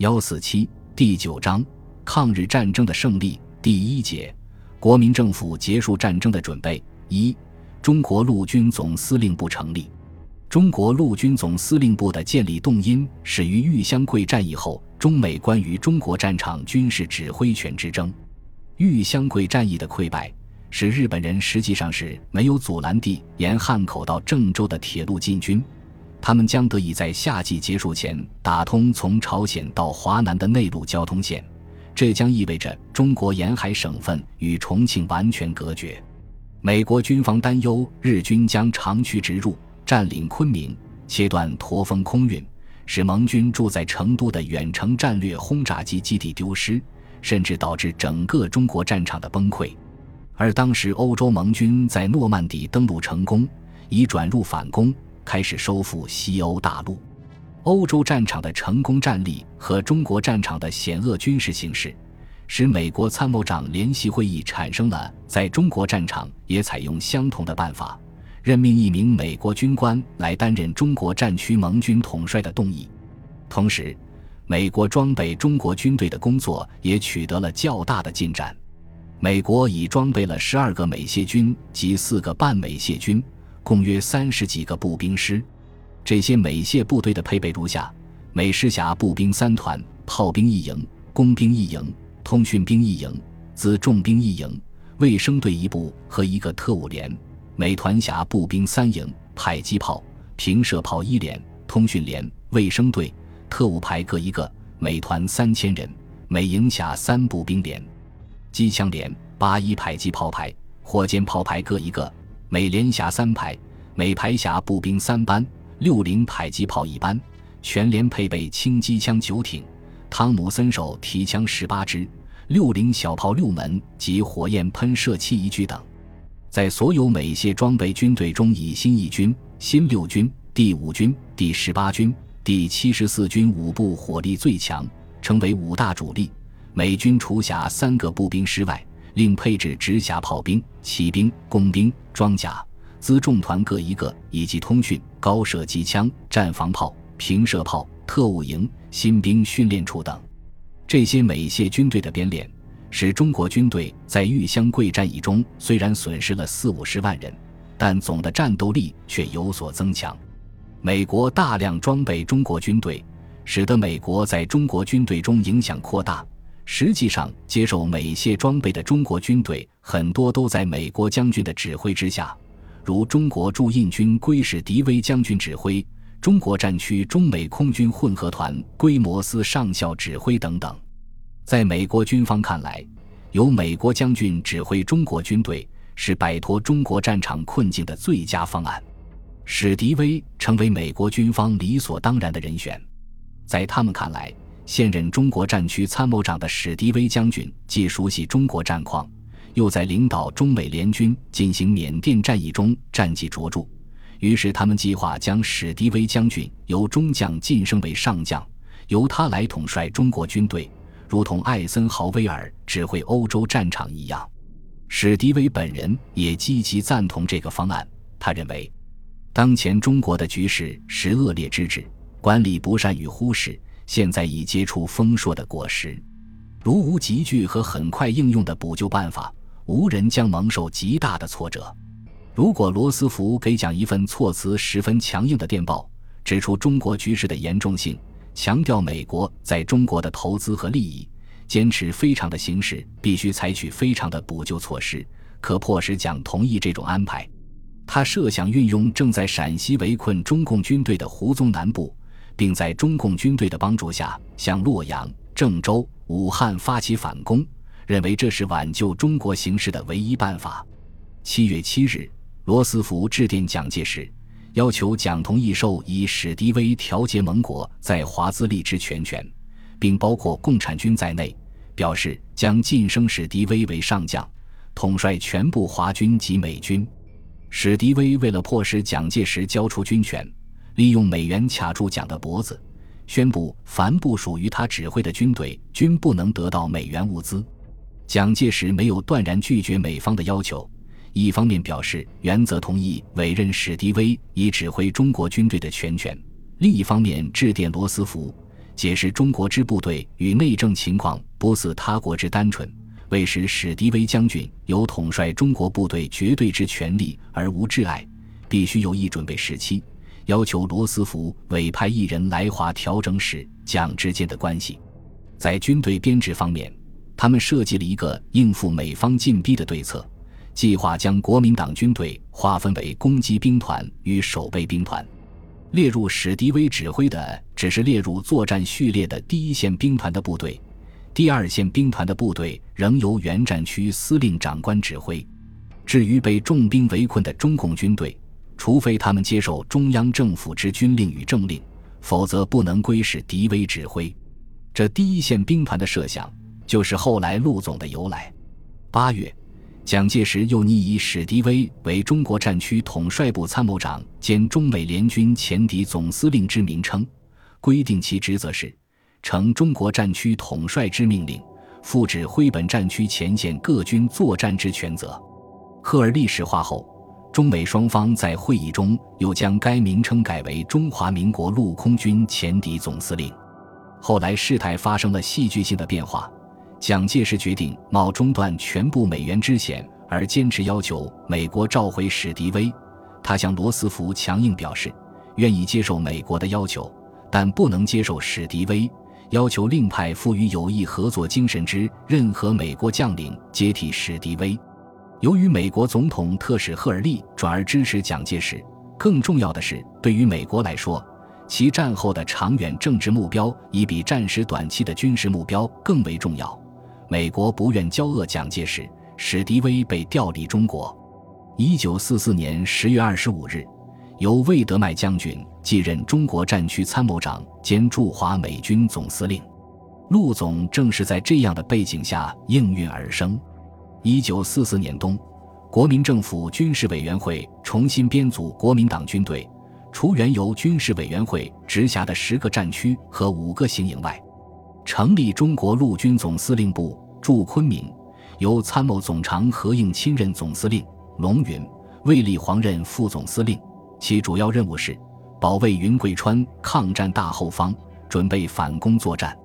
幺四七第九章抗日战争的胜利第一节国民政府结束战争的准备一中国陆军总司令部成立。中国陆军总司令部的建立动因始于豫湘桂战役后中美关于中国战场军事指挥权之争。豫湘桂战役的溃败，使日本人实际上是没有阻拦地沿汉口到郑州的铁路进军。他们将得以在夏季结束前打通从朝鲜到华南的内陆交通线，这将意味着中国沿海省份与重庆完全隔绝。美国军方担忧日军将长驱直入，占领昆明，切断驼峰空运，使盟军驻在成都的远程战略轰炸机基地丢失，甚至导致整个中国战场的崩溃。而当时欧洲盟军在诺曼底登陆成功，已转入反攻。开始收复西欧大陆，欧洲战场的成功战例和中国战场的险恶军事形势，使美国参谋长联席会议产生了在中国战场也采用相同的办法，任命一名美国军官来担任中国战区盟军统帅的动议。同时，美国装备中国军队的工作也取得了较大的进展。美国已装备了十二个美械军及四个半美械军。共约三十几个步兵师，这些美械部队的配备如下：美师辖步兵三团、炮兵一营、工兵一营、通讯兵一营、辎重兵一营、卫生队一部和一个特务连；美团辖步兵三营、迫击炮、平射炮一连、通讯连、卫生队、特务排各一个；美团三千人，每营辖三步兵连、机枪连、八一迫击炮排、火箭炮排各一个。每连辖三排，每排辖步兵三班，六零迫击炮一班，全连配备轻机枪九挺，汤姆森手提枪十八支，六零小炮六门及火焰喷射器一具等。在所有美械装备军队中，以新一军、新六军、第五军、第十八军、第七十四军五部火力最强，成为五大主力。美军除辖三个步兵师外。另配置直辖炮兵、骑兵、工兵、装甲、辎重团各一个，以及通讯、高射机枪、战防炮、平射炮、特务营、新兵训练处等。这些美械军队的编练，使中国军队在豫湘桂战役中虽然损失了四五十万人，但总的战斗力却有所增强。美国大量装备中国军队，使得美国在中国军队中影响扩大。实际上，接受美械装备的中国军队很多都在美国将军的指挥之下，如中国驻印军归史迪威将军指挥，中国战区中美空军混合团归摩斯上校指挥等等。在美国军方看来，由美国将军指挥中国军队是摆脱中国战场困境的最佳方案，史迪威成为美国军方理所当然的人选。在他们看来，现任中国战区参谋长的史迪威将军既熟悉中国战况，又在领导中美联军进行缅甸战役中战绩卓著，于是他们计划将史迪威将军由中将晋升为上将，由他来统帅中国军队，如同艾森豪威尔指挥欧洲战场一样。史迪威本人也积极赞同这个方案。他认为，当前中国的局势是恶劣之至，管理不善与忽视。现在已结出丰硕的果实，如无急剧和很快应用的补救办法，无人将蒙受极大的挫折。如果罗斯福给蒋一份措辞十分强硬的电报，指出中国局势的严重性，强调美国在中国的投资和利益，坚持非常的形势必须采取非常的补救措施，可迫使蒋同意这种安排。他设想运用正在陕西围困中共军队的胡宗南部。并在中共军队的帮助下向洛阳、郑州、武汉发起反攻，认为这是挽救中国形势的唯一办法。七月七日，罗斯福致电蒋介石，要求蒋同意授以史迪威调节盟国在华资利之全权，并包括共产军在内，表示将晋升史迪威为上将，统帅全部华军及美军。史迪威为了迫使蒋介石交出军权。利用美元卡住蒋的脖子，宣布凡不属于他指挥的军队均不能得到美元物资。蒋介石没有断然拒绝美方的要求，一方面表示原则同意委任史迪威以指挥中国军队的全权，另一方面致电罗斯福，解释中国之部队与内政情况不似他国之单纯，为使史迪威将军有统帅中国部队绝对之权利而无挚碍，必须有一准备时期。要求罗斯福委派一人来华调整使蒋之间的关系。在军队编制方面，他们设计了一个应付美方进逼的对策，计划将国民党军队划分为攻击兵团与守备兵团。列入史迪威指挥的只是列入作战序列的第一线兵团的部队，第二线兵团的部队仍由原战区司令长官指挥。至于被重兵围困的中共军队，除非他们接受中央政府之军令与政令，否则不能归史迪威指挥。这第一线兵团的设想，就是后来陆总的由来。八月。蒋介石又拟以史迪威为中国战区统帅部参谋长兼中美联军前敌总司令之名称，规定其职责是承中国战区统帅之命令，负指挥本战区前线各军作战之权责。赫尔历史化后，中美双方在会议中又将该名称改为中华民国陆空军前敌总司令。后来事态发生了戏剧性的变化。蒋介石决定冒中断全部美元之险，而坚持要求美国召回史迪威。他向罗斯福强硬表示，愿意接受美国的要求，但不能接受史迪威，要求另派富于友谊合作精神之任何美国将领接替史迪威。由于美国总统特使赫尔利转而支持蒋介石，更重要的是，对于美国来说。其战后的长远政治目标，已比战时短期的军事目标更为重要。美国不愿交恶蒋介石，史迪威被调离中国。一九四四年十月二十五日，由魏德迈将军继任中国战区参谋长兼驻华美军总司令。陆总正是在这样的背景下应运而生。一九四四年冬，国民政府军事委员会重新编组国民党军队。除原由军事委员会直辖的十个战区和五个行营外，成立中国陆军总司令部，驻昆明，由参谋总长何应钦任总司令，龙云、卫立煌任副总司令。其主要任务是保卫云贵川抗战大后方，准备反攻作战。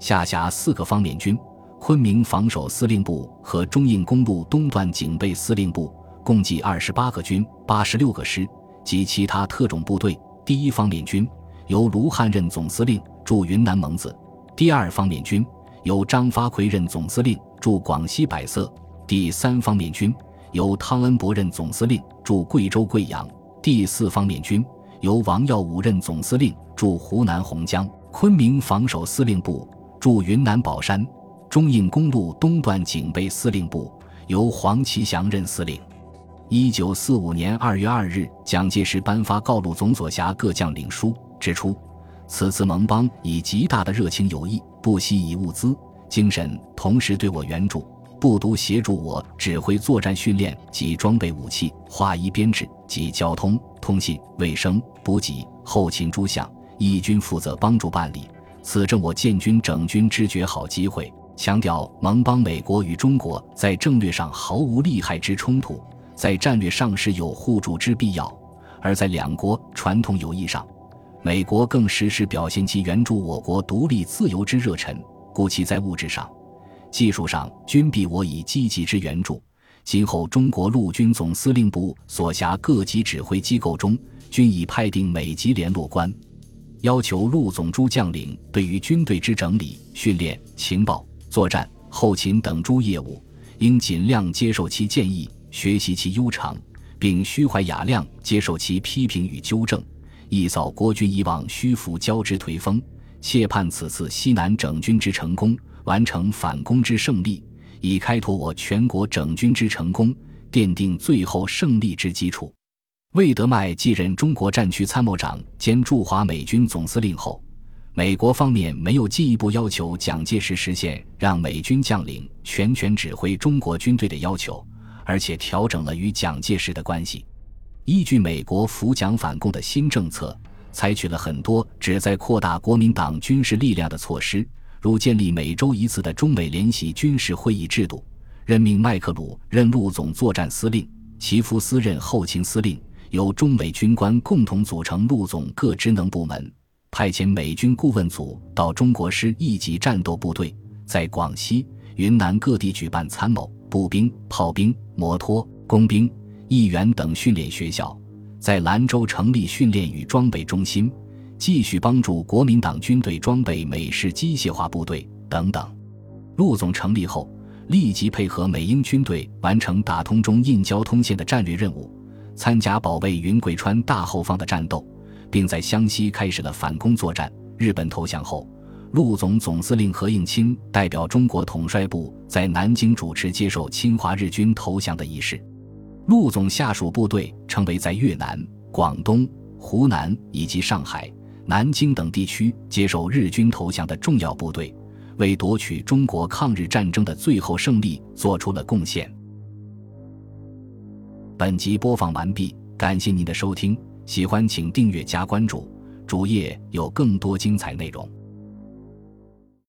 下辖四个方面军：昆明防守司令部和中印公路东段警备司令部，共计二十八个军，八十六个师。及其他特种部队，第一方面军由卢汉任总司令，驻云南蒙自；第二方面军由张发奎任总司令，驻广西百色；第三方面军由汤恩伯任总司令，驻贵州贵阳；第四方面军由王耀武任总司令，驻湖南洪江；昆明防守司令部驻云南保山；中印公路东段警备司令部由黄其祥任司令。一九四五年二月二日，蒋介石颁发告路总所辖各将领书，指出此次盟邦以极大的热情友谊，不惜以物资、精神同时对我援助，不独协助我指挥作战训练及装备武器、化衣编制及交通、通信、卫生、补给、后勤诸项，义军负责帮助办理。此正我建军整军之绝好机会。强调盟邦美国与中国在战略上毫无利害之冲突。在战略上是有互助之必要，而在两国传统友谊上，美国更时时表现其援助我国独立自由之热忱，故其在物质上、技术上均必我以积极之援助。今后中国陆军总司令部所辖各级指挥机构中，均已派定美籍联络官，要求陆总诸将领对于军队之整理、训练、情报、作战、后勤等诸业务，应尽量接受其建议。学习其悠长，并虚怀雅量，接受其批评与纠正，以扫国军以往虚浮骄之颓风。切盼此次西南整军之成功，完成反攻之胜利，以开拓我全国整军之成功，奠定最后胜利之基础。魏德迈继任中国战区参谋长兼驻华美军总司令后，美国方面没有进一步要求蒋介石实现让美军将领全权指挥中国军队的要求。而且调整了与蒋介石的关系，依据美国扶蒋反共的新政策，采取了很多旨在扩大国民党军事力量的措施，如建立每周一次的中美联席军事会议制度，任命麦克鲁任陆总作战司令，齐夫斯任后勤司令，由中美军官共同组成陆总各职能部门，派遣美军顾问组到中国师一级战斗部队，在广西、云南各地举办参谋、步兵、炮兵、摩托、工兵、议员等训练学校，在兰州成立训练与装备中心，继续帮助国民党军队装备美式机械化部队等等。陆总成立后，立即配合美英军队完成打通中印交通线的战略任务，参加保卫云贵川大后方的战斗。并在湘西开始了反攻作战。日本投降后，陆总总司令何应钦代表中国统帅部在南京主持接受侵华日军投降的仪式。陆总下属部队成为在越南、广东、湖南以及上海、南京等地区接受日军投降的重要部队，为夺取中国抗日战争的最后胜利做出了贡献。本集播放完毕，感谢您的收听。喜欢请订阅加关注，主页有更多精彩内容。